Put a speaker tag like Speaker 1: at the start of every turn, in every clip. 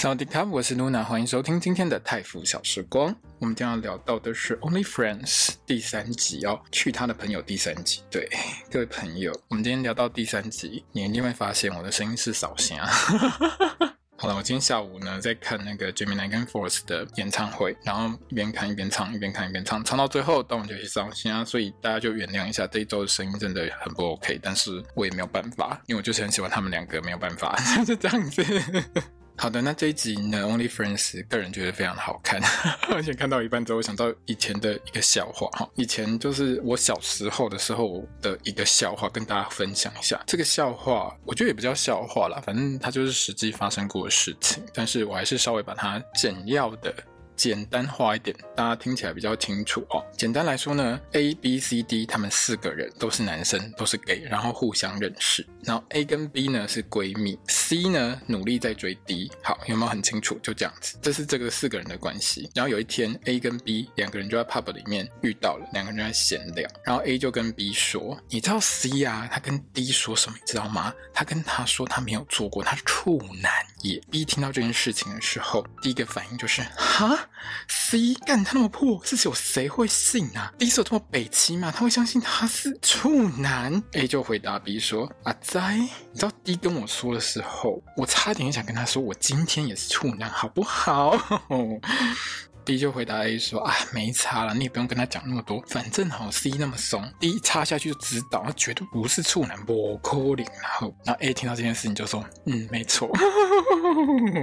Speaker 1: 小迪卡，我是 Luna，欢迎收听今天的泰服小时光。我们将要聊到的是《Only Friends》第三集哦，去他的朋友第三集。对，各位朋友，我们今天聊到第三集，你一定会发现我的声音是扫声。好了，我今天下午呢在看那个 Gemini 跟 Force 的演唱会，然后一边看一边唱，一边看一边唱，唱到最后，当然就去扫声啊。所以大家就原谅一下这一周的声音真的很不 OK，但是我也没有办法，因为我就是很喜欢他们两个，没有办法，就是这样子。好的，那这一集呢，Only Friends，个人觉得非常好看，而且看到一半之后，我想到以前的一个笑话哈，以前就是我小时候的时候的一个笑话，跟大家分享一下。这个笑话，我觉得也不叫笑话啦，反正它就是实际发生过的事情，但是我还是稍微把它简要的。简单化一点，大家听起来比较清楚哦。简单来说呢，A、B、C、D 他们四个人都是男生，都是 gay，然后互相认识。然后 A 跟 B 呢是闺蜜，C 呢努力在追 D。好，有没有很清楚？就这样子，这是这个四个人的关系。然后有一天，A 跟 B 两个人就在 pub 里面遇到了，两个人在闲聊。然后 A 就跟 B 说：“你知道 C 啊，他跟 D 说什么？你知道吗？他跟他说他没有做过，他是处男耶。” B 听到这件事情的时候，第一个反应就是：“哈。” C 干他那么破，是有谁会信啊？D 是有这么北七吗？他会相信他是处男？A 就回答 B 说：“阿仔，你知道 D 跟我说的时候，我差点想跟他说，我今天也是处男，好不好 B 就回答 A 说：“啊，没差了，你也不用跟他讲那么多，反正好 C 那么怂，D 插下去就知道，他绝对不是处男，不可能。然后，然后 A 听到这件事情就说：“嗯，没错。”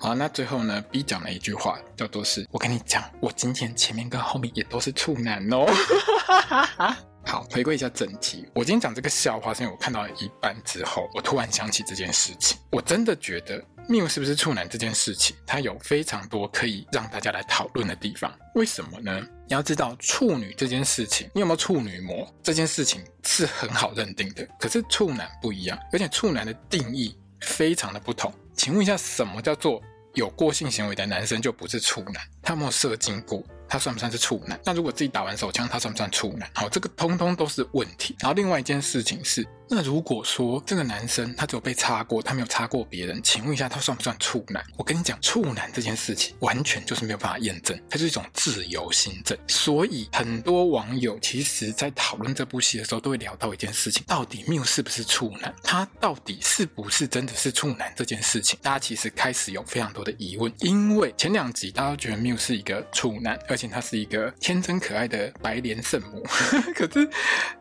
Speaker 1: 好，那最后呢？B 讲了一句话，叫做是：“我跟你讲，我今天前面跟后面也都是处男哦。”好，回归一下整题。我今天讲这个笑话，是因为我看到一半之后，我突然想起这件事情。我真的觉得 Miu 是不是处男这件事情，它有非常多可以让大家来讨论的地方。为什么呢？你要知道，处女这件事情，你有没有处女膜这件事情是很好认定的。可是处男不一样，而且处男的定义非常的不同。请问一下，什么叫做？有过性行为的男生就不是处男，他有没有射精过？他算不算是处男？那如果自己打完手枪，他算不算处男？好，这个通通都是问题。然后另外一件事情是，那如果说这个男生他只有被插过，他没有插过别人，请问一下，他算不算处男？我跟你讲，处男这件事情完全就是没有办法验证，它是一种自由心证。所以很多网友其实在讨论这部戏的时候，都会聊到一件事情：到底 Miu 是不是处男？他到底是不是真的是处男？这件事情，大家其实开始有非常多的疑问，因为前两集大家都觉得 Miu 是一个处男，而且他是一个天真可爱的白莲圣母，可是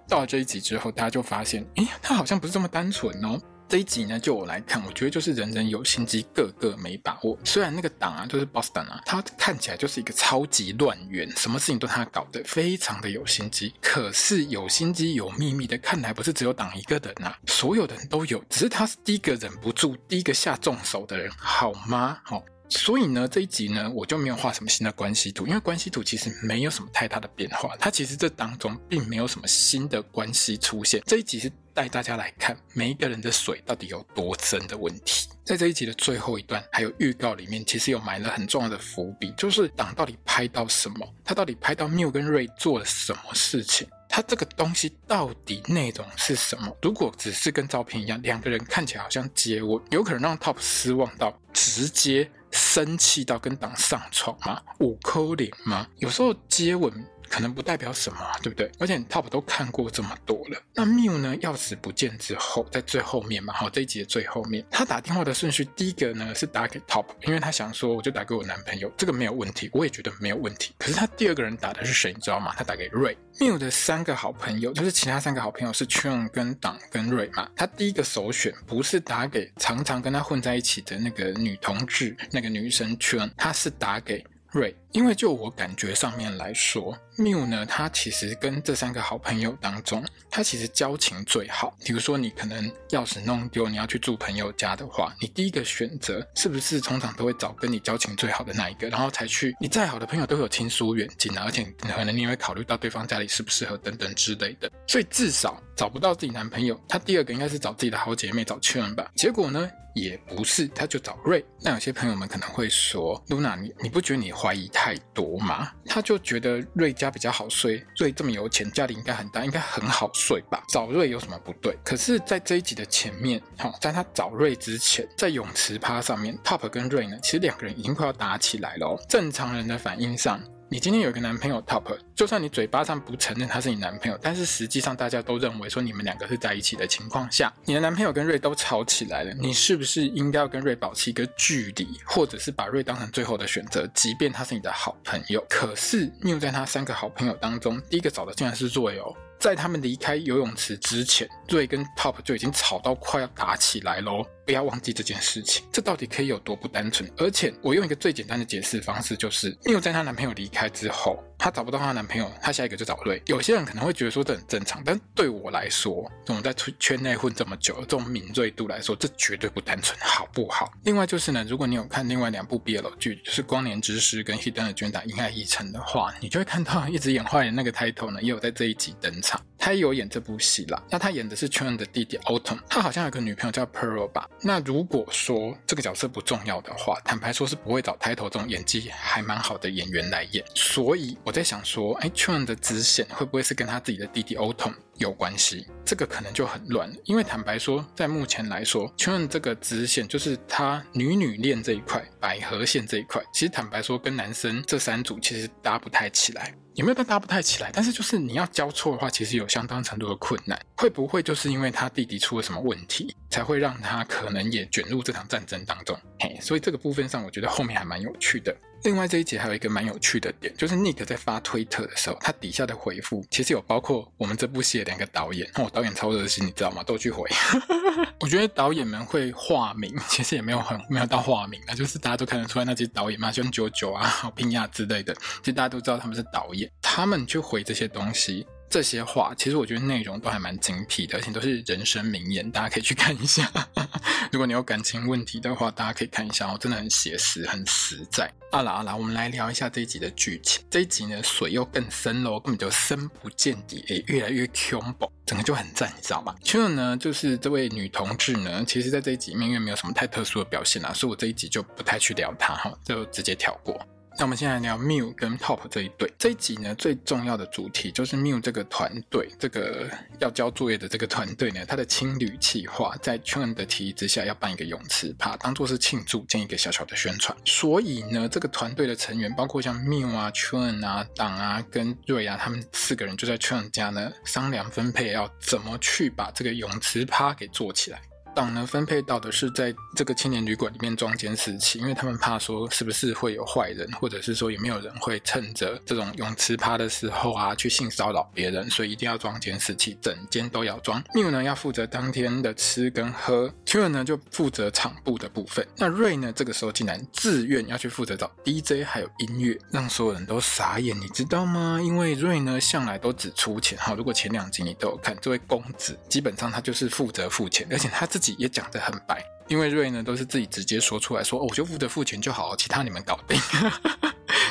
Speaker 1: 到了这一集之后，大家就发现，诶，他好像不是这么单纯哦。这一集呢，就我来看，我觉得就是人人有心机，个个没把握。虽然那个党啊，就是 Boston 啊，他看起来就是一个超级乱源，什么事情都他搞得非常的有心机。可是有心机有秘密的，看来不是只有党一个人啊，所有的人都有，只是他是第一个忍不住，第一个下重手的人，好吗？好。所以呢，这一集呢，我就没有画什么新的关系图，因为关系图其实没有什么太大的变化，它其实这当中并没有什么新的关系出现。这一集是带大家来看每一个人的水到底有多深的问题。在这一集的最后一段，还有预告里面，其实有埋了很重要的伏笔，就是党到底拍到什么，他到底拍到缪跟瑞做了什么事情，他这个东西到底内容是什么？如果只是跟照片一样，两个人看起来好像接吻，有可能让 Top 失望到直接。生气到跟党上床吗？五扣零吗？有时候接吻可能不代表什么，对不对？而且 Top 都看过这么多了。那 Miu 呢？钥匙不见之后，在最后面嘛，好，这一集的最后面，他打电话的顺序，第一个呢是打给 Top，因为他想说，我就打给我男朋友，这个没有问题，我也觉得没有问题。可是他第二个人打的是谁？你知道吗？他打给 Ray。Miu 的三个好朋友，就是其他三个好朋友是 Chun 跟党跟 Ray 嘛。他第一个首选不是打给常常跟他混在一起的那个女同志，那个女生圈他是打给。瑞，因为就我感觉上面来说缪呢，他其实跟这三个好朋友当中，他其实交情最好。比如说，你可能钥匙弄丢，你要去住朋友家的话，你第一个选择是不是通常都会找跟你交情最好的那一个，然后才去？你再好的朋友都有亲疏远近啊，而且可能你也会考虑到对方家里适不适合等等之类的。所以至少找不到自己男朋友，他第二个应该是找自己的好姐妹，找确认吧。结果呢？也不是，他就找瑞。那有些朋友们可能会说露娜你你不觉得你怀疑太多吗？他就觉得瑞家比较好睡，瑞这么有钱，家里应该很大，应该很好睡吧？找瑞有什么不对？可是，在这一集的前面，好，在他找瑞之前，在泳池趴上面，Top 跟瑞呢，其实两个人已经快要打起来了哦。正常人的反应上。你今天有一个男朋友 Top，就算你嘴巴上不承认他是你男朋友，但是实际上大家都认为说你们两个是在一起的情况下，你的男朋友跟瑞都吵起来了，你是不是应该要跟瑞保持一个距离，或者是把瑞当成最后的选择，即便他是你的好朋友？可是缪在他三个好朋友当中，第一个找的竟然是瑞哦。在他们离开游泳池之前，瑞跟 Top 就已经吵到快要打起来喽。不要忘记这件事情，这到底可以有多不单纯？而且我用一个最简单的解释方式，就是因为在她男朋友离开之后，她找不到她男朋友，她下一个就找瑞。有些人可能会觉得说这很正常，但对我来说，这种在圈内混这么久，这种敏锐度来说，这绝对不单纯，好不好？另外就是呢，如果你有看另外两部 BL 剧，就是《光年之诗》跟《Hidden Agenda》阴爱一城的话，你就会看到一直演坏人那个 title 呢，也有在这一集登场。他也有演这部戏啦，那他演的是 Cheon 的弟弟 Autumn，他好像有个女朋友叫 Pearl 吧。那如果说这个角色不重要的话，坦白说是不会找 Title 这种演技还蛮好的演员来演。所以我在想说，哎，Cheon 的支线会不会是跟他自己的弟弟 Autumn 有关系？这个可能就很乱，因为坦白说，在目前来说，Cheon 这个支线就是他女女恋这一块，百合线这一块，其实坦白说跟男生这三组其实搭不太起来。有没有，但搭不太起来。但是就是你要交错的话，其实有相当程度的困难。会不会就是因为他弟弟出了什么问题，才会让他可能也卷入这场战争当中？嘿，所以这个部分上，我觉得后面还蛮有趣的。另外这一集还有一个蛮有趣的点，就是 Nick 在发推特的时候，他底下的回复其实有包括我们这部戏的两个导演哦，导演超热心，你知道吗？都去回。我觉得导演们会化名，其实也没有很没有到化名那，就是大家都看得出来那些导演嘛，像九九啊、拼亚之类的，其实大家都知道他们是导演，他们去回这些东西。这些话其实我觉得内容都还蛮精辟的，而且都是人生名言，大家可以去看一下。如果你有感情问题的话，大家可以看一下哦，真的很写实，很实在。好啦好啦，我们来聊一下这一集的剧情。这一集呢，水又更深喽，根本就深不见底，诶，越来越恐怖，整个就很赞，你知道吗 c h u 呢，就是这位女同志呢，其实在这一集里面因为没有什么太特殊的表现啦，所以我这一集就不太去聊她哈，就直接跳过。那我们现在聊 Miu 跟 Top 这一对。这一集呢，最重要的主题就是 Miu 这个团队，这个要交作业的这个团队呢，他的青旅计划在 Cheon 的提议之下，要办一个泳池趴，当做是庆祝，建一个小小的宣传。所以呢，这个团队的成员，包括像 Miu 啊、Cheon 啊、党啊跟瑞啊，他们四个人就在 Cheon 家呢商量分配，要怎么去把这个泳池趴给做起来。党呢分配到的是在这个青年旅馆里面装监视器，因为他们怕说是不是会有坏人，或者是说有没有人会趁着这种泳池趴的时候啊去性骚扰别人，所以一定要装监视器，整间都要装。缪呢要负责当天的吃跟喝，Cheon 呢就负责场部的部分。那瑞呢这个时候竟然自愿要去负责找 DJ 还有音乐，让所有人都傻眼，你知道吗？因为瑞呢向来都只出钱，哈，如果前两集你都有看，这位公子基本上他就是负责付钱，而且他自也讲得很白，因为瑞呢都是自己直接说出来说，哦，我就负责付钱就好，其他你们搞定。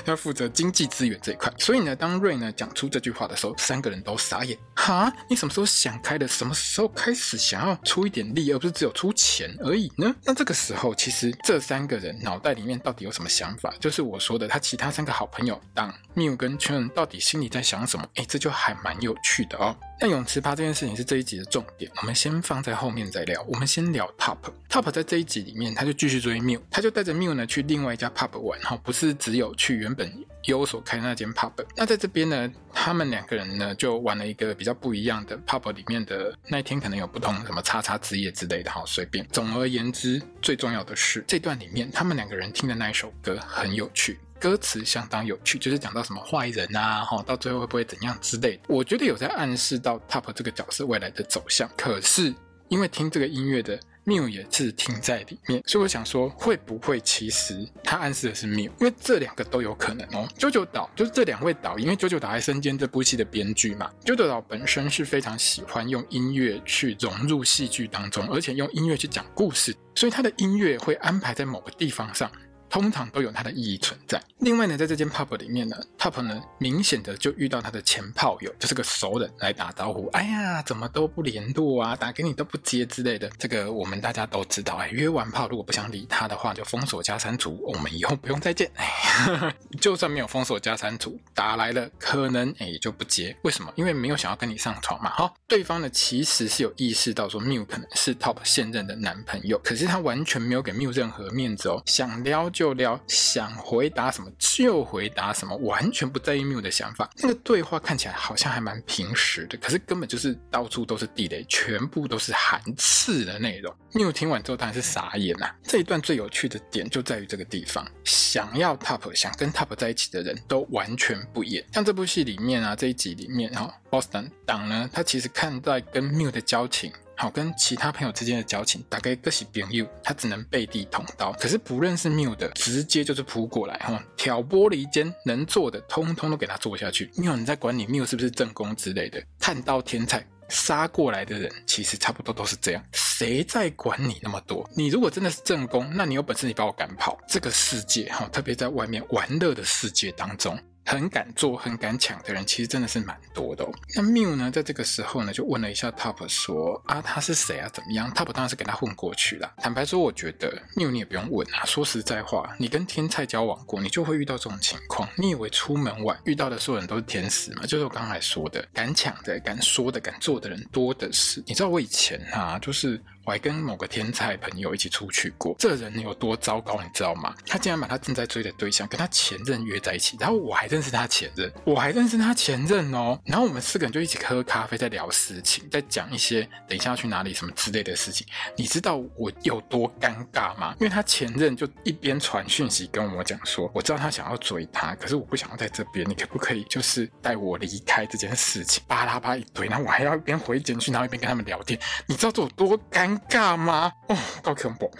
Speaker 1: 他负责经济资源这一块，所以呢，当瑞呢讲出这句话的时候，三个人都傻眼。哈，你什么时候想开的？什么时候开始想要出一点力，而不是只有出钱而已呢？那这个时候，其实这三个人脑袋里面到底有什么想法？就是我说的，他其他三个好朋友，当 Miu 跟 Cheon 到底心里在想什么？诶，这就还蛮有趣的哦。那泳池趴这件事情是这一集的重点，我们先放在后面再聊。我们先聊 Top Top。在这一集里面，他就继续追 Miu，他就带着 Miu 呢去另外一家 Pub 玩，哈，不是只有去原本优所开的那间 Pub。那在这边呢，他们两个人呢就玩了一个比较不一样的 Pub 里面的那一天可能有不同什么叉叉之夜之类的，哈，随便。总而言之，最重要的是这段里面他们两个人听的那一首歌很有趣。歌词相当有趣，就是讲到什么坏人啊，哈，到最后会不会怎样之类的。我觉得有在暗示到 Top 这个角色未来的走向。可是因为听这个音乐的缪也是停在里面，所以我想说，会不会其实他暗示的是缪？因为这两个都有可能哦。九九岛就是这两位导演，因为九九岛在身兼这部戏的编剧嘛。九九岛本身是非常喜欢用音乐去融入戏剧当中，而且用音乐去讲故事，所以他的音乐会安排在某个地方上。通常都有它的意义存在。另外呢，在这间 pub 里面呢，pub 呢明显的就遇到他的前炮友，就是个熟人来打招呼。哎呀，怎么都不联络啊？打给你都不接之类的。这个我们大家都知道，哎，约完炮如果不想理他的话，就封锁加删除，我们以后不用再见。哎，就算没有封锁加删除，打来了可能哎也就不接。为什么？因为没有想要跟你上床嘛。好，对方呢其实是有意识到说 Miu 可能是 Top 现任的男朋友，可是他完全没有给 Miu 任何面子哦，想撩就。就聊想回答什么就回答什么，完全不在意缪的想法。那个对话看起来好像还蛮平实的，可是根本就是到处都是地雷，全部都是含刺的内容。缪听完之后当然是傻眼呐、啊。这一段最有趣的点就在于这个地方，想要 Top 想跟 Top 在一起的人都完全不演。像这部戏里面啊，这一集里面哈，Boston 党呢，他其实看在跟缪的交情。好，跟其他朋友之间的交情，大概各是朋友，他只能背地捅刀。可是不认识缪的，直接就是扑过来，哈，挑拨离间，能做的通通都给他做下去。没有你在管你缪是不是正宫之类的。看刀天菜杀过来的人，其实差不多都是这样。谁在管你那么多？你如果真的是正宫，那你有本事你把我赶跑。这个世界，哈，特别在外面玩乐的世界当中。很敢做、很敢抢的人，其实真的是蛮多的哦。那 Miu 呢，在这个时候呢，就问了一下 Top 说：“啊，他是谁啊？怎么样？”Top 当然是跟他混过去了。坦白说，我觉得 Miu 你也不用问啊。说实在话，你跟天菜交往过，你就会遇到这种情况。你以为出门玩遇到的所有人都是天使吗？就是我刚才说的，敢抢的、敢说的、敢做的人多的是。你知道我以前啊，就是。我还跟某个天才朋友一起出去过，这人有多糟糕，你知道吗？他竟然把他正在追的对象跟他前任约在一起，然后我还认识他前任，我还认识他前任哦。然后我们四个人就一起喝咖啡，在聊事情，在讲一些等一下要去哪里什么之类的事情。你知道我有多尴尬吗？因为他前任就一边传讯息跟我讲说，我知道他想要追他，可是我不想要在这边，你可不可以就是带我离开这件事情？巴拉巴一堆，然后我还要一边回简讯，然后一边跟他们聊天。你知道这有多尴？尴尬吗？哦，够恐怖。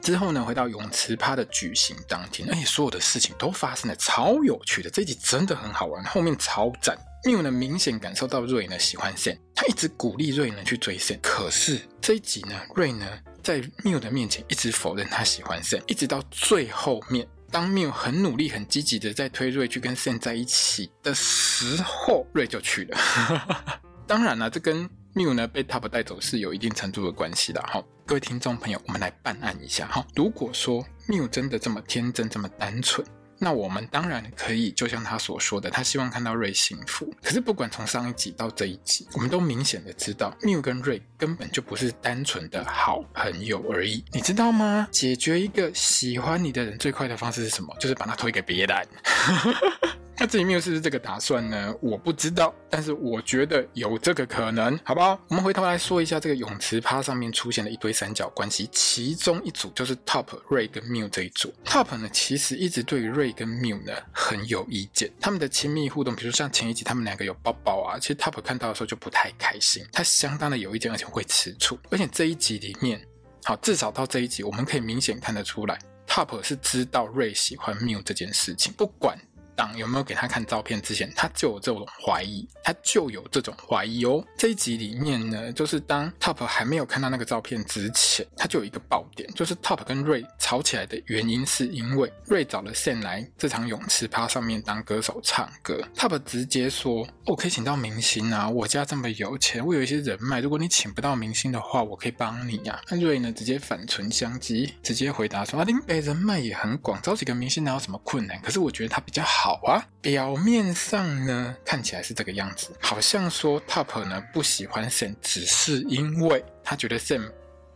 Speaker 1: 之后呢，回到泳池趴的举行当天，而且所有的事情都发生了，超有趣的。这一集真的很好玩，后面超赞。缪呢，明显感受到瑞呢喜欢线他一直鼓励瑞呢去追线。可是这一集呢，瑞呢在缪的面前一直否认他喜欢线一直到最后面，当缪很努力、很积极的在推瑞去跟线在一起的时候，瑞就去了。当然了，这跟 Miu 呢被 Top 带走是有一定程度的关系的哈，各位听众朋友，我们来办案一下哈。如果说 Miu 真的这么天真这么单纯，那我们当然可以就像他所说的，他希望看到瑞幸福。可是不管从上一集到这一集，我们都明显的知道 Miu 跟瑞根本就不是单纯的好朋友而已，你知道吗？解决一个喜欢你的人最快的方式是什么？就是把他推给别人。那至于缪是不是这个打算呢？我不知道，但是我觉得有这个可能，好不好？我们回头来说一下这个泳池趴上面出现的一堆三角关系，其中一组就是 Top、Ray 跟 Miu 这一组。Top 呢，其实一直对于瑞跟 Miu 呢很有意见，他们的亲密互动，比如像前一集他们两个有抱抱啊，其实 Top 看到的时候就不太开心，他相当的有意见，而且会吃醋。而且这一集里面，好，至少到这一集，我们可以明显看得出来，Top 是知道瑞喜欢 Miu 这件事情，不管。党有没有给他看照片之前，他就有这种怀疑，他就有这种怀疑哦。这一集里面呢，就是当 Top 还没有看到那个照片之前，他就有一个爆点，就是 Top 跟瑞吵起来的原因是因为瑞找了 Sam 来这场泳池趴上面当歌手唱歌。Top 直接说：“我可以请到明星啊，我家这么有钱，我有一些人脉，如果你请不到明星的话，我可以帮你呀、啊。”那瑞呢，直接反唇相讥，直接回答说：“啊，林北人脉也很广，找几个明星哪有什么困难？可是我觉得他比较好。”好啊，表面上呢，看起来是这个样子，好像说 Top 呢不喜欢 Sam，只是因为他觉得 Sam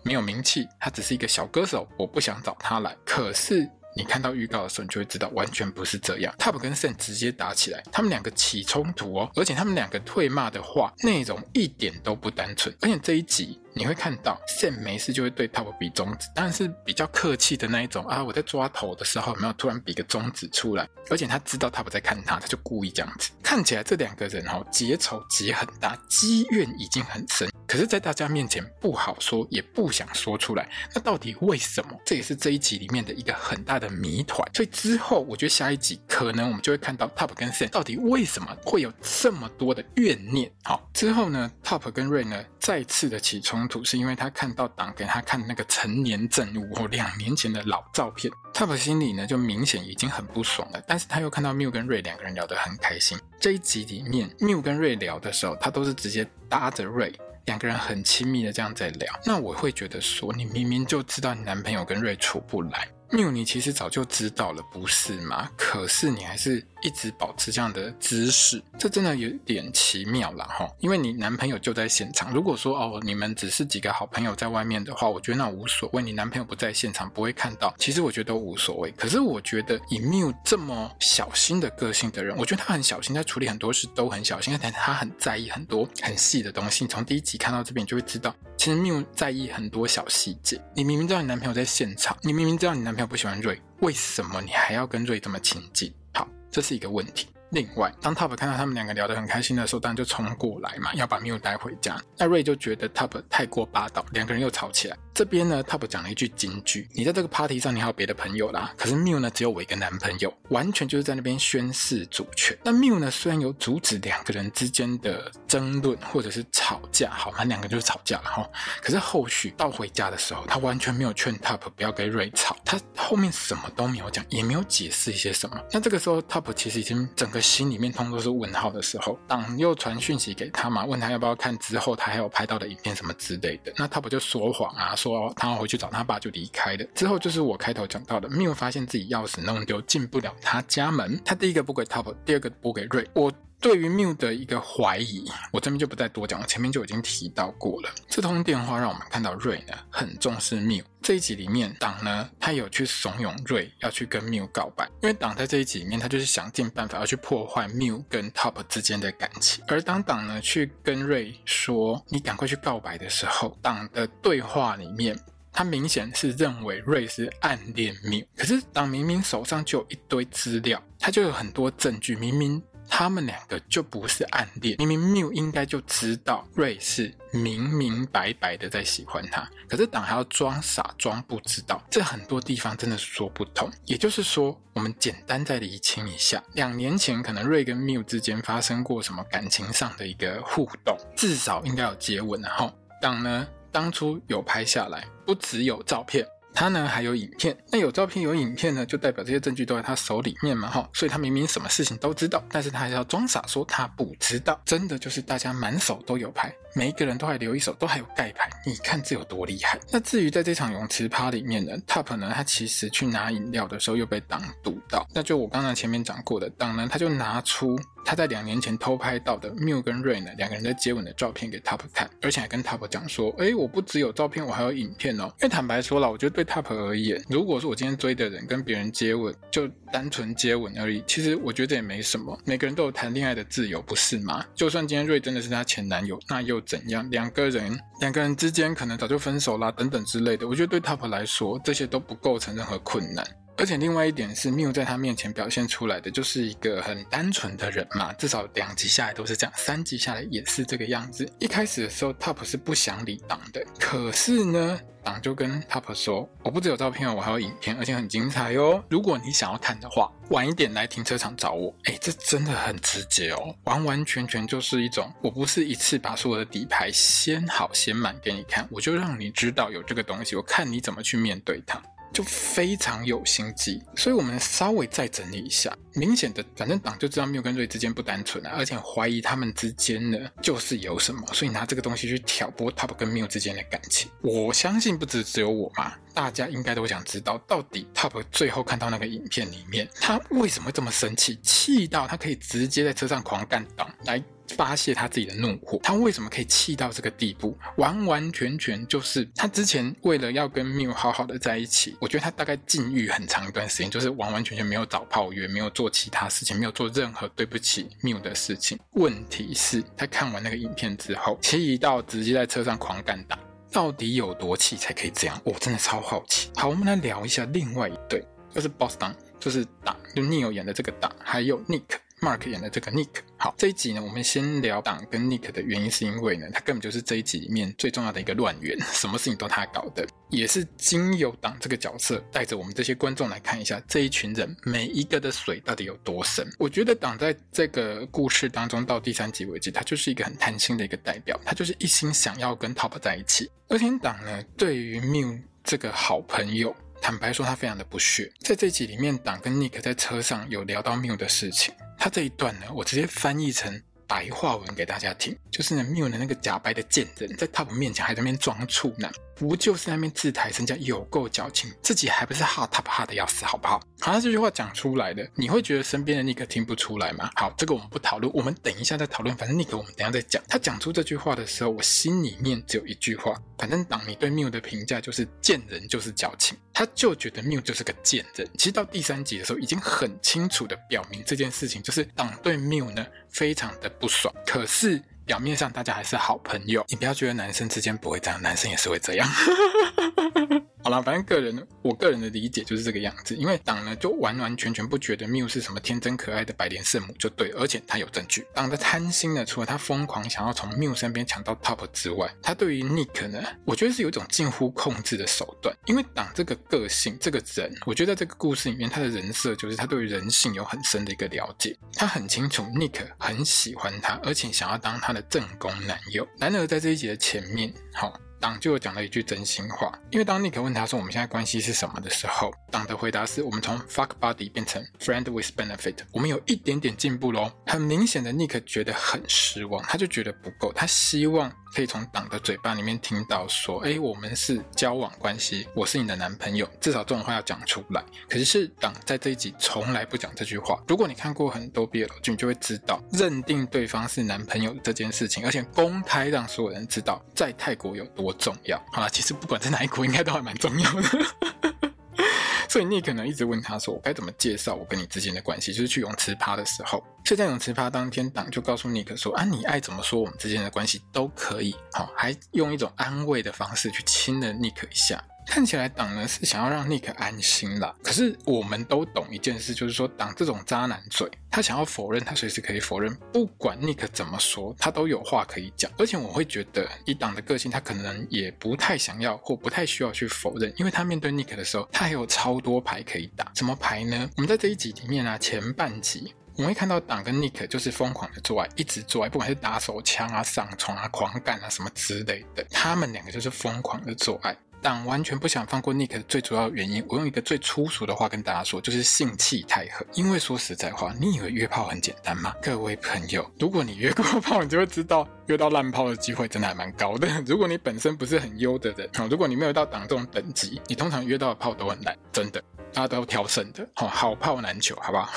Speaker 1: 没有名气，他只是一个小歌手，我不想找他来。可是。你看到预告的时候，你就会知道完全不是这样。Top 跟 Sam 直接打起来，他们两个起冲突哦，而且他们两个退骂的话内容一点都不单纯。而且这一集你会看到 Sam 没事就会对 Top 比中指，当然是比较客气的那一种啊。我在抓头的时候，有没有突然比个中指出来？而且他知道 Top 在看他，他就故意这样子。看起来这两个人哦，结仇结很大，积怨已经很深。可是，在大家面前不好说，也不想说出来。那到底为什么？这也是这一集里面的一个很大的谜团。所以之后，我觉得下一集可能我们就会看到 Top 跟 Sam 到底为什么会有这么多的怨念。好，之后呢，Top 跟 Ray 呢再次的起冲突，是因为他看到党给他看那个成年证物或两年前的老照片。Top 心里呢就明显已经很不爽了，但是他又看到 Mew 跟 Ray 两个人聊得很开心。这一集里面，Mew 跟 Ray 聊的时候，他都是直接搭着 Ray。两个人很亲密的这样在聊，那我会觉得说，你明明就知道你男朋友跟瑞处不来。缪，你其实早就知道了，不是吗？可是你还是一直保持这样的姿势，这真的有点奇妙了哈。因为你男朋友就在现场，如果说哦，你们只是几个好朋友在外面的话，我觉得那无所谓。你男朋友不在现场，不会看到，其实我觉得都无所谓。可是我觉得以缪这么小心的个性的人，我觉得他很小心，在处理很多事都很小心，但他很在意很多很细的东西。你从第一集看到这边，你就会知道，其实缪在意很多小细节。你明明知道你男朋友在现场，你明明知道你男朋友不喜欢瑞，为什么你还要跟瑞这么亲近？好，这是一个问题。另外，当 Top 看到他们两个聊得很开心的时候，当然就冲过来嘛，要把 Miu 带回家。那瑞就觉得 Top 太过霸道，两个人又吵起来。这边呢，Top 讲了一句金句：“你在这个 party 上，你还有别的朋友啦。可是 Miu 呢，只有我一个男朋友，完全就是在那边宣示主权。那 Miu 呢，虽然有阻止两个人之间的争论或者是吵架，好嘛？两个人就是吵架了哈。可是后续到回家的时候，他完全没有劝 Top 不要跟瑞吵，他后面什么都没有讲，也没有解释一些什么。那这个时候，Top 其实已经整个心里面通都是问号的时候，党又传讯息给他嘛，问他要不要看之后他还有拍到的影片什么之类的。那 Top 就说谎啊，说他要回去找。他爸就离开了。之后就是我开头讲到的没有发现自己钥匙弄丢，进不了他家门。他第一个不给 Top，第二个不给瑞。我对于 Mew 的一个怀疑，我这边就不再多讲我，前面就已经提到过了。这通电话让我们看到瑞呢很重视 Mew。这一集里面，党呢他有去怂恿瑞要去跟 Mew 告白，因为党在这一集里面他就是想尽办法要去破坏 Mew 跟 Top 之间的感情。而当党呢去跟瑞说你赶快去告白的时候，党的对话里面。他明显是认为瑞是暗恋 Mew，可是党明明手上就有一堆资料，他就有很多证据，明明他们两个就不是暗恋，明明 Mew 应该就知道瑞是明明白白的在喜欢他，可是党还要装傻装不知道，这很多地方真的说不通。也就是说，我们简单再理清一下，两年前可能瑞跟 Mew 之间发生过什么感情上的一个互动，至少应该有接吻，然后党呢？当初有拍下来，不只有照片，他呢还有影片。那有照片有影片呢，就代表这些证据都在他手里面嘛，哈。所以他明明什么事情都知道，但是他还是要装傻说他不知道。真的就是大家满手都有牌，每一个人都还留一手，都还有盖牌。你看这有多厉害？那至于在这场泳池趴里面呢，Top 呢，他其实去拿饮料的时候又被挡堵到。那就我刚才前面讲过的，党呢他就拿出。他在两年前偷拍到的 Mew 跟 Ray 呢，两个人在接吻的照片给 Top 看，而且还跟 Top 讲说：“哎，我不只有照片，我还有影片哦。”因为坦白说了，我觉得对 Top 而言，如果说我今天追的人跟别人接吻，就单纯接吻而已，其实我觉得也没什么。每个人都有谈恋爱的自由，不是吗？就算今天 Ray 真的是他前男友，那又怎样？两个人两个人之间可能早就分手啦，等等之类的。我觉得对 Top 来说，这些都不构成任何困难。而且另外一点是，Mew 在他面前表现出来的就是一个很单纯的人嘛，至少两集下来都是这样，三集下来也是这个样子。一开始的时候，Top 是不想理党的，可是呢，党就跟 Top 说：“我不只有照片，我还有影片，而且很精彩哦。如果你想要看的话，晚一点来停车场找我。”哎，这真的很直接哦，完完全全就是一种，我不是一次把所有的底牌掀好掀满给你看，我就让你知道有这个东西，我看你怎么去面对它。就非常有心机，所以我们稍微再整理一下，明显的，反正党就知道缪跟瑞之间不单纯啊，而且怀疑他们之间呢就是有什么，所以拿这个东西去挑拨 Top 跟缪之间的感情。我相信不只只有我嘛，大家应该都想知道，到底 Top 最后看到那个影片里面，他为什么会这么生气，气到他可以直接在车上狂干党来。发泄他自己的怒火，他为什么可以气到这个地步？完完全全就是他之前为了要跟 Mew 好好的在一起，我觉得他大概禁欲很长一段时间，就是完完全全没有找炮约，没有做其他事情，没有做任何对不起 Mew 的事情。问题是，他看完那个影片之后，气到直接在车上狂干打。到底有多气才可以这样？我、真的超好奇。好，我们来聊一下另外一对，就是 Boss 党，就是党，就 Neil 演的这个党，还有 Nick。Mark 演的这个 Nick，好，这一集呢，我们先聊党跟 Nick 的原因，是因为呢，他根本就是这一集里面最重要的一个乱源，什么事情都他搞的，也是经由党这个角色带着我们这些观众来看一下这一群人每一个的水到底有多深。我觉得党在这个故事当中到第三集为止，他就是一个很贪心的一个代表，他就是一心想要跟 Top 在一起，而且党呢，对于 Mew 这个好朋友。坦白说，他非常的不屑。在这集里面，党跟 Nick 在车上有聊到 Mew 的事情。他这一段呢，我直接翻译成白话文给大家听，就是呢谬的那个假白的贱人，在 Top 面前还在那边装处男。不就是那边自抬身价有够矫情，自己还不是哈他不哈的要死，好不好？好，像这句话讲出来的，你会觉得身边的那个听不出来吗？好，这个我们不讨论，我们等一下再讨论。反正那个我们等下再讲。他讲出这句话的时候，我心里面只有一句话：反正党你对缪的评价就是贱人就是矫情，他就觉得缪就是个贱人。其实到第三集的时候，已经很清楚的表明这件事情，就是党对缪呢非常的不爽。可是。表面上大家还是好朋友，你不要觉得男生之间不会这样，男生也是会这样。好了，反正个人，我个人的理解就是这个样子。因为党呢，就完完全全不觉得缪是什么天真可爱的百莲圣母，就对，而且他有证据。党的贪心呢，除了他疯狂想要从缪身边抢到 Top 之外，他对于 Nick 呢，我觉得是有一种近乎控制的手段。因为党这个个性，这个人，我觉得在这个故事里面，他的人设就是他对于人性有很深的一个了解。他很清楚 Nick 很喜欢他，而且想要当他的正宫男友。然而在这一集的前面，好。党就有讲了一句真心话，因为当 nik 问他说我们现在关系是什么的时候，党的回答是我们从 fuck buddy 变成 friend with benefit，我们有一点点进步喽。很明显的 nik 觉得很失望，他就觉得不够，他希望可以从党的嘴巴里面听到说，哎，我们是交往关系，我是你的男朋友，至少这种话要讲出来。可是是党在这一集从来不讲这句话。如果你看过很多 BL 剧，你就会知道，认定对方是男朋友这件事情，而且公开让所有人知道，在泰国有多重要。好了，其实不管在哪一国，应该都还蛮重要的。所以 Nick 可能一直问他说：“我该怎么介绍我跟你之间的关系？”就是去泳池趴的时候，所以在泳池趴当天，党就告诉尼克说：“啊，你爱怎么说我们之间的关系都可以。”好，还用一种安慰的方式去亲了尼克一下。看起来党呢是想要让 Nick 安心啦，可是我们都懂一件事，就是说党这种渣男嘴，他想要否认，他随时可以否认，不管 Nick 怎么说，他都有话可以讲。而且我会觉得，以党的个性，他可能也不太想要或不太需要去否认，因为他面对 Nick 的时候，他还有超多牌可以打。什么牌呢？我们在这一集里面啊，前半集我们会看到党跟 Nick 就是疯狂的做爱，一直做爱，不管是打手枪啊、上床啊、狂干啊什么之类的，他们两个就是疯狂的做爱。党完全不想放过 Nick 的最主要原因，我用一个最粗俗的话跟大家说，就是性气太狠。因为说实在话，你以为约炮很简单吗？各位朋友，如果你约过炮，你就会知道约到烂炮的机会真的还蛮高的。如果你本身不是很优的人，如果你没有到党这种等级，你通常约到的炮都很烂，真的，大家都要挑胜的。好炮难求，好不好？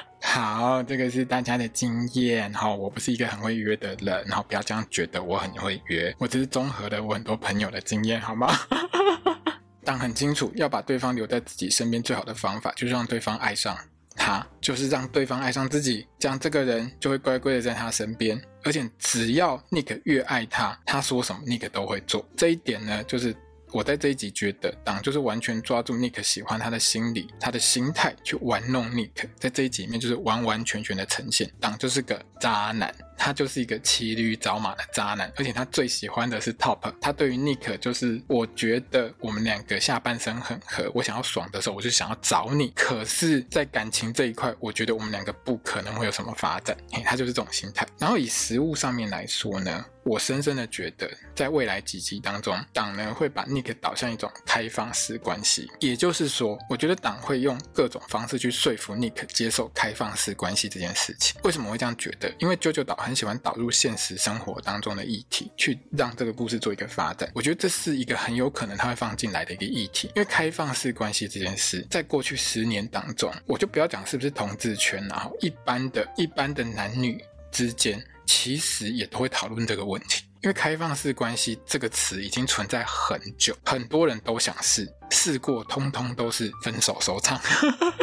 Speaker 1: 好，这个是大家的经验哈，我不是一个很会约的人，然后不要这样觉得我很会约，我只是综合了我很多朋友的经验，好吗？但很清楚，要把对方留在自己身边最好的方法，就是让对方爱上他，就是让对方爱上自己，这样这个人就会乖乖的在他身边，而且只要 Nick 越爱他，他说什么 Nick 都会做，这一点呢，就是。我在这一集觉得，党就是完全抓住 Nick 喜欢他的心理、他的心态去玩弄 Nick，在这一集里面就是完完全全的呈现，党就是个渣男。他就是一个骑驴找马的渣男，而且他最喜欢的是 Top。他对于 Nick 就是，我觉得我们两个下半身很合，我想要爽的时候，我就想要找你。可是，在感情这一块，我觉得我们两个不可能会有什么发展。嘿，他就是这种心态。然后以实物上面来说呢，我深深的觉得，在未来几集当中，党呢会把 Nick 导向一种开放式关系。也就是说，我觉得党会用各种方式去说服 Nick 接受开放式关系这件事情。为什么会这样觉得？因为 JoJo 导很喜欢导入现实生活当中的议题，去让这个故事做一个发展。我觉得这是一个很有可能他会放进来的一个议题，因为开放式关系这件事，在过去十年当中，我就不要讲是不是同志圈，然后一般的一般的男女之间，其实也都会讨论这个问题。因为开放式关系这个词已经存在很久，很多人都想试，试过通通都是分手收场。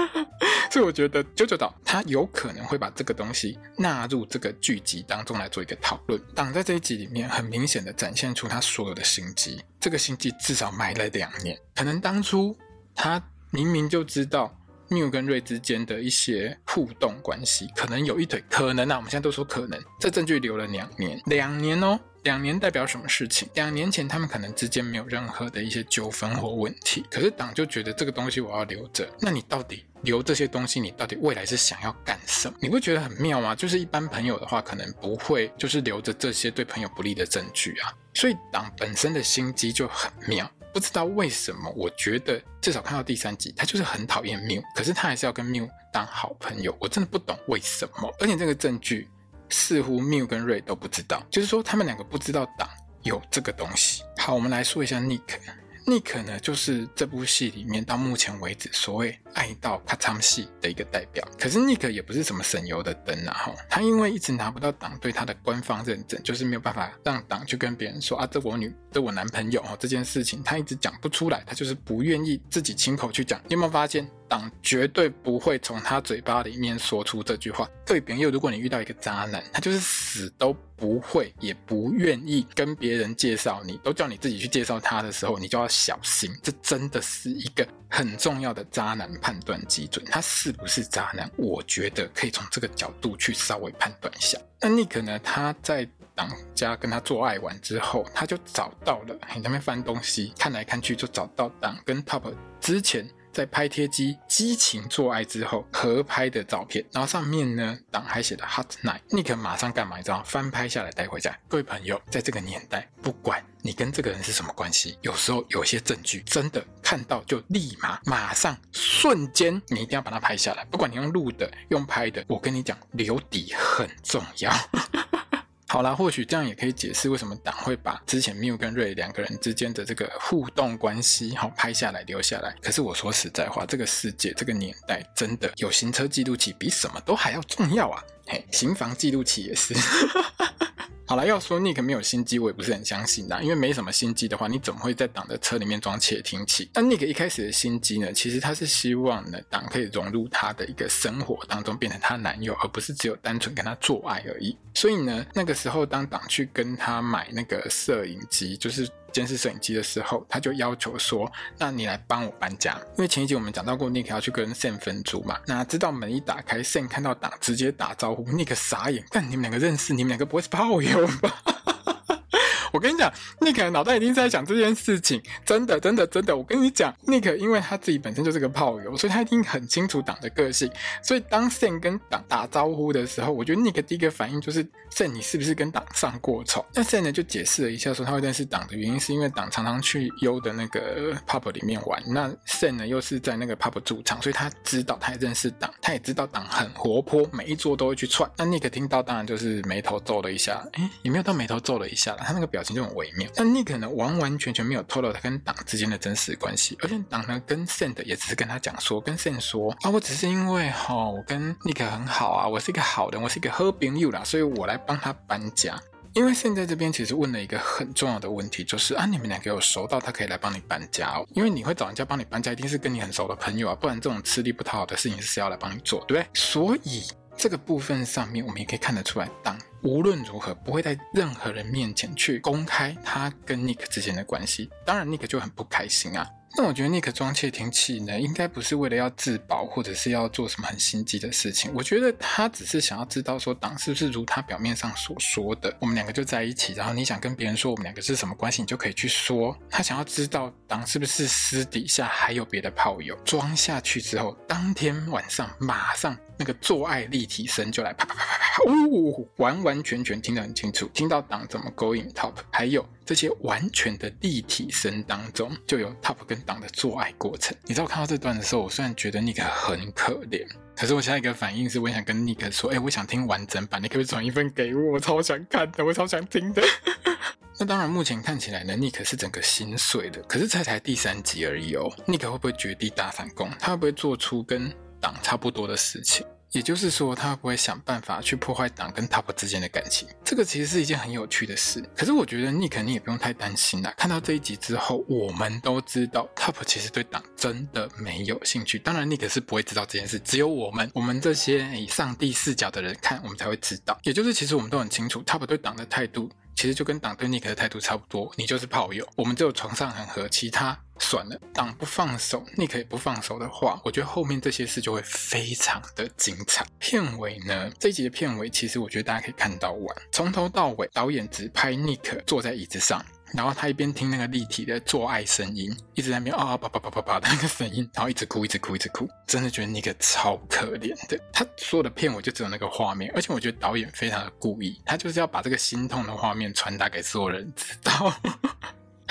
Speaker 1: 所以我觉得九九岛他有可能会把这个东西纳入这个剧集当中来做一个讨论。党在这一集里面很明显的展现出他所有的心机，这个心机至少埋了两年。可能当初他明明就知道缪跟瑞之间的一些互动关系，可能有一腿，可能啊，我们现在都说可能。这证据留了两年，两年哦。两年代表什么事情？两年前他们可能之间没有任何的一些纠纷或问题，可是党就觉得这个东西我要留着。那你到底留这些东西，你到底未来是想要干什么？你会觉得很妙吗？就是一般朋友的话，可能不会就是留着这些对朋友不利的证据啊。所以党本身的心机就很妙，不知道为什么，我觉得至少看到第三集，他就是很讨厌缪，可是他还是要跟缪当好朋友。我真的不懂为什么，而且这个证据。似乎缪跟瑞都不知道，就是说他们两个不知道党有这个东西。好，我们来说一下 Nick。Nick 呢，就是这部戏里面到目前为止所谓爱到咔嚓戏的一个代表。可是 nik 也不是什么省油的灯啊，哈，他因为一直拿不到党对他的官方认证，就是没有办法让党去跟别人说啊，这我女，这我男朋友哦，这件事情他一直讲不出来，他就是不愿意自己亲口去讲。你有没有发现？党绝对不会从他嘴巴里面说出这句话。对朋友，如果你遇到一个渣男，他就是死都不会，也不愿意跟别人介绍你，都叫你自己去介绍他的时候，你就要小心。这真的是一个很重要的渣男判断基准。他是不是渣男？我觉得可以从这个角度去稍微判断一下。那尼克呢他在党家跟他做爱完之后，他就找到了，你那边翻东西，看来看去就找到党跟 Top 之前。在拍贴机激情做爱之后合拍的照片，然后上面呢，党还写的 Hot Night，尼克马上干嘛？你知道翻拍下来带回家。各位朋友，在这个年代，不管你跟这个人是什么关系，有时候有些证据真的看到就立马马上瞬间，你一定要把它拍下来。不管你用录的用拍的，我跟你讲，留底很重要。好啦，或许这样也可以解释为什么党会把之前缪跟瑞两个人之间的这个互动关系好拍下来留下来。可是我说实在话，这个世界这个年代真的有行车记录器比什么都还要重要啊！嘿，行房记录器也是。好了，要说 Nick 没有心机，我也不是很相信啦。因为没什么心机的话，你怎么会在党的车里面装窃听器？那 Nick 一开始的心机呢？其实他是希望呢，党可以融入他的一个生活当中，变成他男友，而不是只有单纯跟他做爱而已。所以呢，那个时候当党去跟他买那个摄影机，就是。监视摄影机的时候，他就要求说：“那你来帮我搬家。”因为前一集我们讲到过，Nick 要去跟 Sam 分租嘛。那知道门一打开，Sam 看到党直接打招呼，Nick 傻眼，但你们两个认识？你们两个不会是炮友吧？我跟你讲，Nick 脑袋一定在想这件事情，真的，真的，真的。我跟你讲，Nick 因为他自己本身就是个炮友，所以他一定很清楚党的个性。所以当 Sam 跟党打招呼的时候，我觉得 Nick 第一个反应就是 Sam，你是不是跟党上过床？那 Sam 呢就解释了一下，说他会认识党的原因是因为党常常去优的那个 pub 里面玩。那 Sam 呢又是在那个 pub 驻场，所以他知道，他也认识党，他也知道党很活泼，每一桌都会去串。那 Nick 听到当然就是眉头皱了一下，哎，也没有到眉头皱了一下了，他那个表。情就很微妙，但 nik 呢完完全全没有透露他跟党之间的真实关系，而且党呢跟 Sam 也只是跟他讲说，跟 Sam 说啊，我只是因为哈、哦，我跟 nik 很好啊，我是一个好人，我是一个好朋友啦，所以我来帮他搬家。因为现在这边其实问了一个很重要的问题，就是啊，你们两个有熟到他可以来帮你搬家哦？因为你会找人家帮你搬家，一定是跟你很熟的朋友啊，不然这种吃力不讨好的事情是要来帮你做，对不对？所以。这个部分上面，我们也可以看得出来，党无论如何不会在任何人面前去公开他跟 Nick 之间的关系。当然，Nick 就很不开心啊。那我觉得 Nick 装窃听器呢，应该不是为了要自保，或者是要做什么很心机的事情。我觉得他只是想要知道说，党是不是如他表面上所说的，我们两个就在一起。然后你想跟别人说我们两个是什么关系，你就可以去说。他想要知道党是不是私底下还有别的炮友。装下去之后，当天晚上马上那个做爱立体声就来啪啪啪啪啪，呜，完完全全听得很清楚，听到党怎么勾引 Top，还有。这些完全的立体声当中，就有 Top 跟党的做爱过程。你知道我看到这段的时候，我虽然觉得 Nick 很可怜，可是我下一个反应是，我想跟 Nick 说：“哎，我想听完整版，你可不可以转一份给我？我超想看的，我超想听的。”那当然，目前看起来呢，Nick 是整个心碎的。可是这才第三集而已哦，Nick 会不会绝地大反攻？他会不会做出跟党差不多的事情？也就是说，他不会想办法去破坏党跟 Top 之间的感情。这个其实是一件很有趣的事。可是我觉得 Nick 你也不用太担心啦。看到这一集之后，我们都知道 Top 其实对党真的没有兴趣。当然 nik 是不会知道这件事，只有我们，我们这些以上帝视角的人看，我们才会知道。也就是，其实我们都很清楚，Top 对党的态度。其实就跟党对尼克的态度差不多，你就是炮友，我们只有床上很合，其他算了。党不放手尼克也不放手的话，我觉得后面这些事就会非常的精彩。片尾呢，这一集的片尾，其实我觉得大家可以看到完，从头到尾，导演只拍尼克坐在椅子上。然后他一边听那个立体的做爱声音，一直在那边啊叭叭叭叭叭的那个声音，然后一直哭，一直哭，一直哭，真的觉得那个超可怜的。他所有的片我就只有那个画面，而且我觉得导演非常的故意，他就是要把这个心痛的画面传达给所有人知道。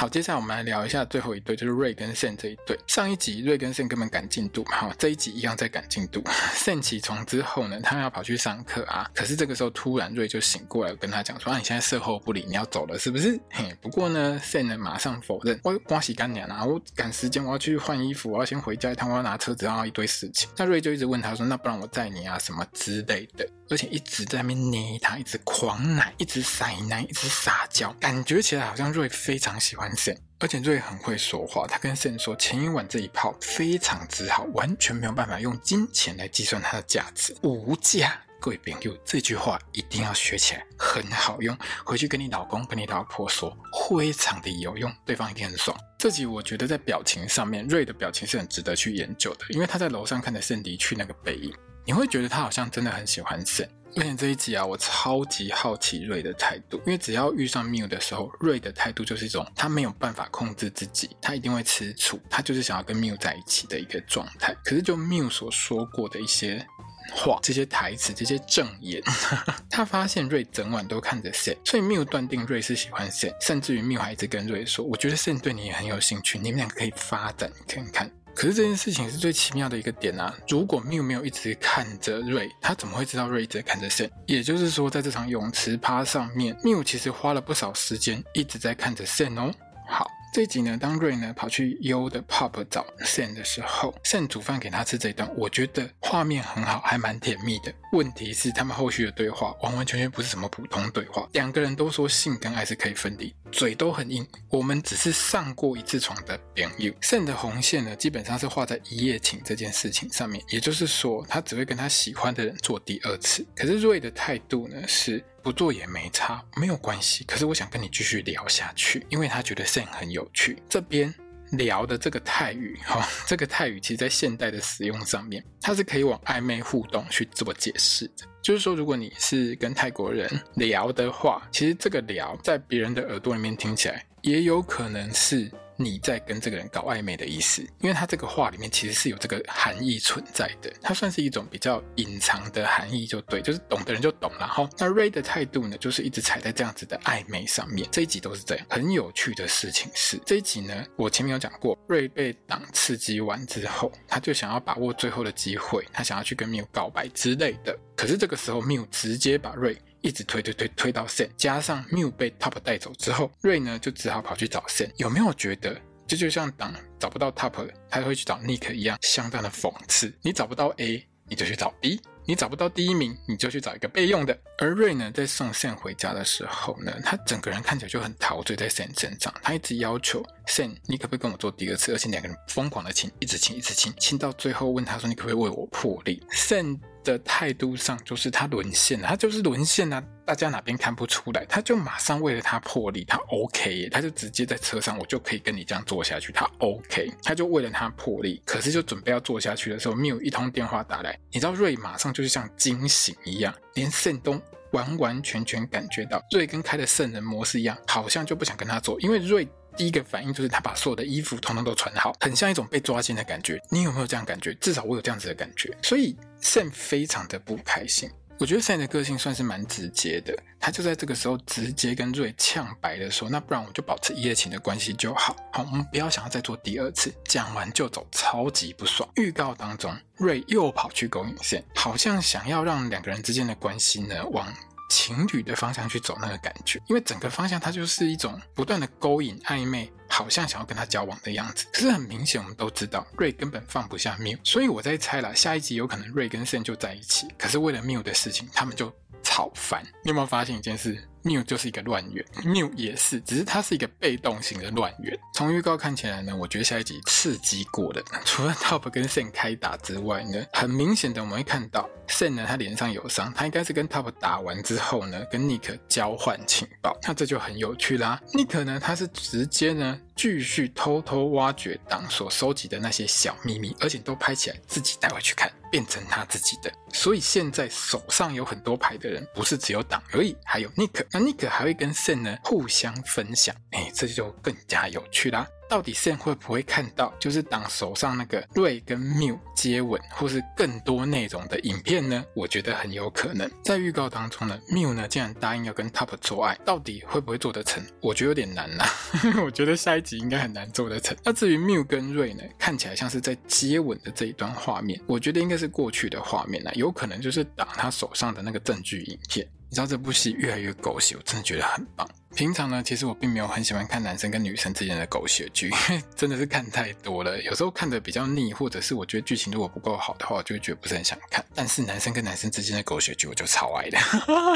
Speaker 1: 好，接下来我们来聊一下最后一对，就是瑞跟慎这一对。上一集瑞跟慎根本赶进度嘛，好，这一集一样在赶进度。慎起床之后呢，他要跑去上课啊，可是这个时候突然瑞就醒过来，跟他讲说：“啊，你现在事后不理，你要走了是不是？”嘿，不过呢慎呢马上否认：“我光洗干净啊，我赶时间，我要去换衣服，我要先回家一趟，我要拿车子，然后一堆事情。”那瑞就一直问他说：“那不然我载你啊，什么之类的？”而且一直在那边捏他，一直狂奶，一直塞奶，一直撒娇，感觉起来好像瑞非常喜欢而且瑞很会说话，他跟 Sam 说前一晚这一炮非常之好，完全没有办法用金钱来计算它的价值，无价。各位朋友，这句话一定要学起来，很好用，回去跟你老公、跟你老婆说，非常的有用，对方一定很爽。这集我觉得在表情上面，瑞的表情是很值得去研究的，因为他在楼上看着 Sam 离去那个背影，你会觉得他好像真的很喜欢 Sam。而且这一集啊，我超级好奇瑞的态度，因为只要遇上缪的时候，瑞的态度就是一种他没有办法控制自己，他一定会吃醋，他就是想要跟缪在一起的一个状态。可是就缪所说过的一些话、这些台词、这些证言，他发现瑞整晚都看着 Sam，所以缪断定瑞是喜欢 Sam，甚至于缪还一直跟瑞说：“我觉得 Sam 对你也很有兴趣，你们两个可以发展看看。”可是这件事情是最奇妙的一个点啊！如果缪没有一直看着瑞，他怎么会知道瑞一直在看着 Sam？也就是说，在这场泳池趴上面，缪其实花了不少时间一直在看着 Sam 哦。好。这一集呢，当瑞呢跑去 U 的 pub 找 Sam 的时候，Sam 煮饭给他吃这一段，我觉得画面很好，还蛮甜蜜的。问题是他们后续的对话完完全全不是什么普通对话，两个人都说性跟爱是可以分离，嘴都很硬。我们只是上过一次床的朋友，Sam 的红线呢，基本上是画在一夜情这件事情上面，也就是说，他只会跟他喜欢的人做第二次。可是瑞的态度呢是。不做也没差，没有关系。可是我想跟你继续聊下去，因为他觉得 Sam 很有趣。这边聊的这个泰语，哈、哦，这个泰语其实在现代的使用上面，它是可以往暧昧互动去做解释的。就是说，如果你是跟泰国人聊的话，其实这个聊在别人的耳朵里面听起来，也有可能是。你在跟这个人搞暧昧的意思，因为他这个话里面其实是有这个含义存在的，它算是一种比较隐藏的含义，就对，就是懂的人就懂了哈。那 Ray 的态度呢，就是一直踩在这样子的暧昧上面，这一集都是这样。很有趣的事情是，这一集呢，我前面有讲过，Ray 被党刺激完之后，他就想要把握最后的机会，他想要去跟 Mew 告白之类的。可是这个时候，Mew 直接把 Ray 一直推推推推到 Sen，加上 Mew 被 Top 带走之后，Ray 呢就只好跑去找 Sen。有没有觉得这就像当找不到 Top，他会去找 Nick 一样，相当的讽刺。你找不到 A，你就去找 B；你找不到第一名，你就去找一个备用的。而 Ray 呢，在送 Sen 回家的时候呢，他整个人看起来就很陶醉在 Sen 身上，他一直要求 Sen，你可不可以跟我做第二次？而且两个人疯狂的亲，一直亲，一直亲，亲到最后问他说：“你可不可以为我破例？”Sam 的态度上就是他沦陷了，他就是沦陷了，大家哪边看不出来？他就马上为了他破例，他 OK，他就直接在车上，我就可以跟你这样做下去，他 OK，他就为了他破例，可是就准备要做下去的时候，没有一通电话打来，你知道瑞马上就是像惊醒一样，连圣都完完全全感觉到瑞跟开的圣人模式一样，好像就不想跟他做，因为瑞。第一个反应就是他把所有的衣服统统都穿好，很像一种被抓奸的感觉。你有没有这样感觉？至少我有这样子的感觉。所以 Sam 非常的不开心。我觉得 Sam 的个性算是蛮直接的，他就在这个时候直接跟瑞呛白的说：“那不然我就保持一夜情的关系就好，好，我们不要想要再做第二次。”讲完就走，超级不爽。预告当中，瑞又跑去勾引 Sam，好像想要让两个人之间的关系呢往情侣的方向去走那个感觉，因为整个方向它就是一种不断的勾引暧昧，好像想要跟他交往的样子。可是很明显，我们都知道瑞根本放不下缪，所以我在猜啦，下一集有可能瑞跟盛就在一起，可是为了缪的事情，他们就吵翻。你有没有发现一件事？缪就是一个乱源，缪也是，只是它是一个被动型的乱源。从预告看起来呢，我觉得下一集刺激过的，除了 Top 跟 Sam 开打之外呢，很明显的我们会看到 Sam 呢，他脸上有伤，他应该是跟 Top 打完之后呢，跟 Nick 交换情报，那这就很有趣啦。Nick 呢，他是直接呢继续偷偷挖掘党所收集的那些小秘密，而且都拍起来自己带回去看，变成他自己的。所以现在手上有很多牌的人，不是只有党而已，还有 Nick。那 Nick 还会跟 Sen 呢互相分享，哎，这就更加有趣啦。到底 Sam 会不会看到，就是党手上那个瑞跟缪接吻，或是更多内容的影片呢？我觉得很有可能。在预告当中呢，缪呢竟然答应要跟 Top 做爱，到底会不会做得成？我觉得有点难啦。我觉得下一集应该很难做得成。那至于缪跟瑞呢，看起来像是在接吻的这一段画面，我觉得应该是过去的画面啦，有可能就是党他手上的那个证据影片。你知道这部戏越来越狗血，我真的觉得很棒。平常呢，其实我并没有很喜欢看男生跟女生之间的狗血剧，因为 真的是看太多了，有时候看的比较腻，或者是我觉得剧情如果不够好的话，我就会觉得不是很想看。但是男生跟男生之间的狗血剧，我就超爱的。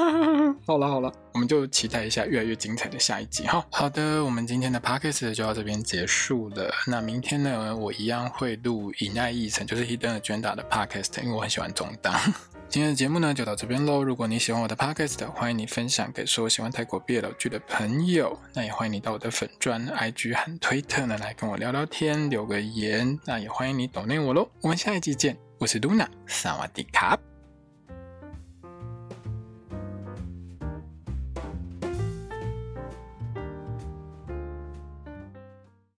Speaker 1: 好了好了，我们就期待一下越来越精彩的下一集哈。好的，我们今天的 podcast 就到这边结束了。那明天呢，我一样会录《以爱议程》，就是 Hidden Agenda 的 podcast，因为我很喜欢中档。今天的节目呢就到这边喽。如果你喜欢我的 podcast，欢迎你分享给所有喜欢泰国毕业老剧的朋友。那也欢迎你到我的粉专、IG 和推特呢来跟我聊聊天，留个言。那也欢迎你抖内我喽。我们下一集见，我是 Luna，萨瓦迪卡。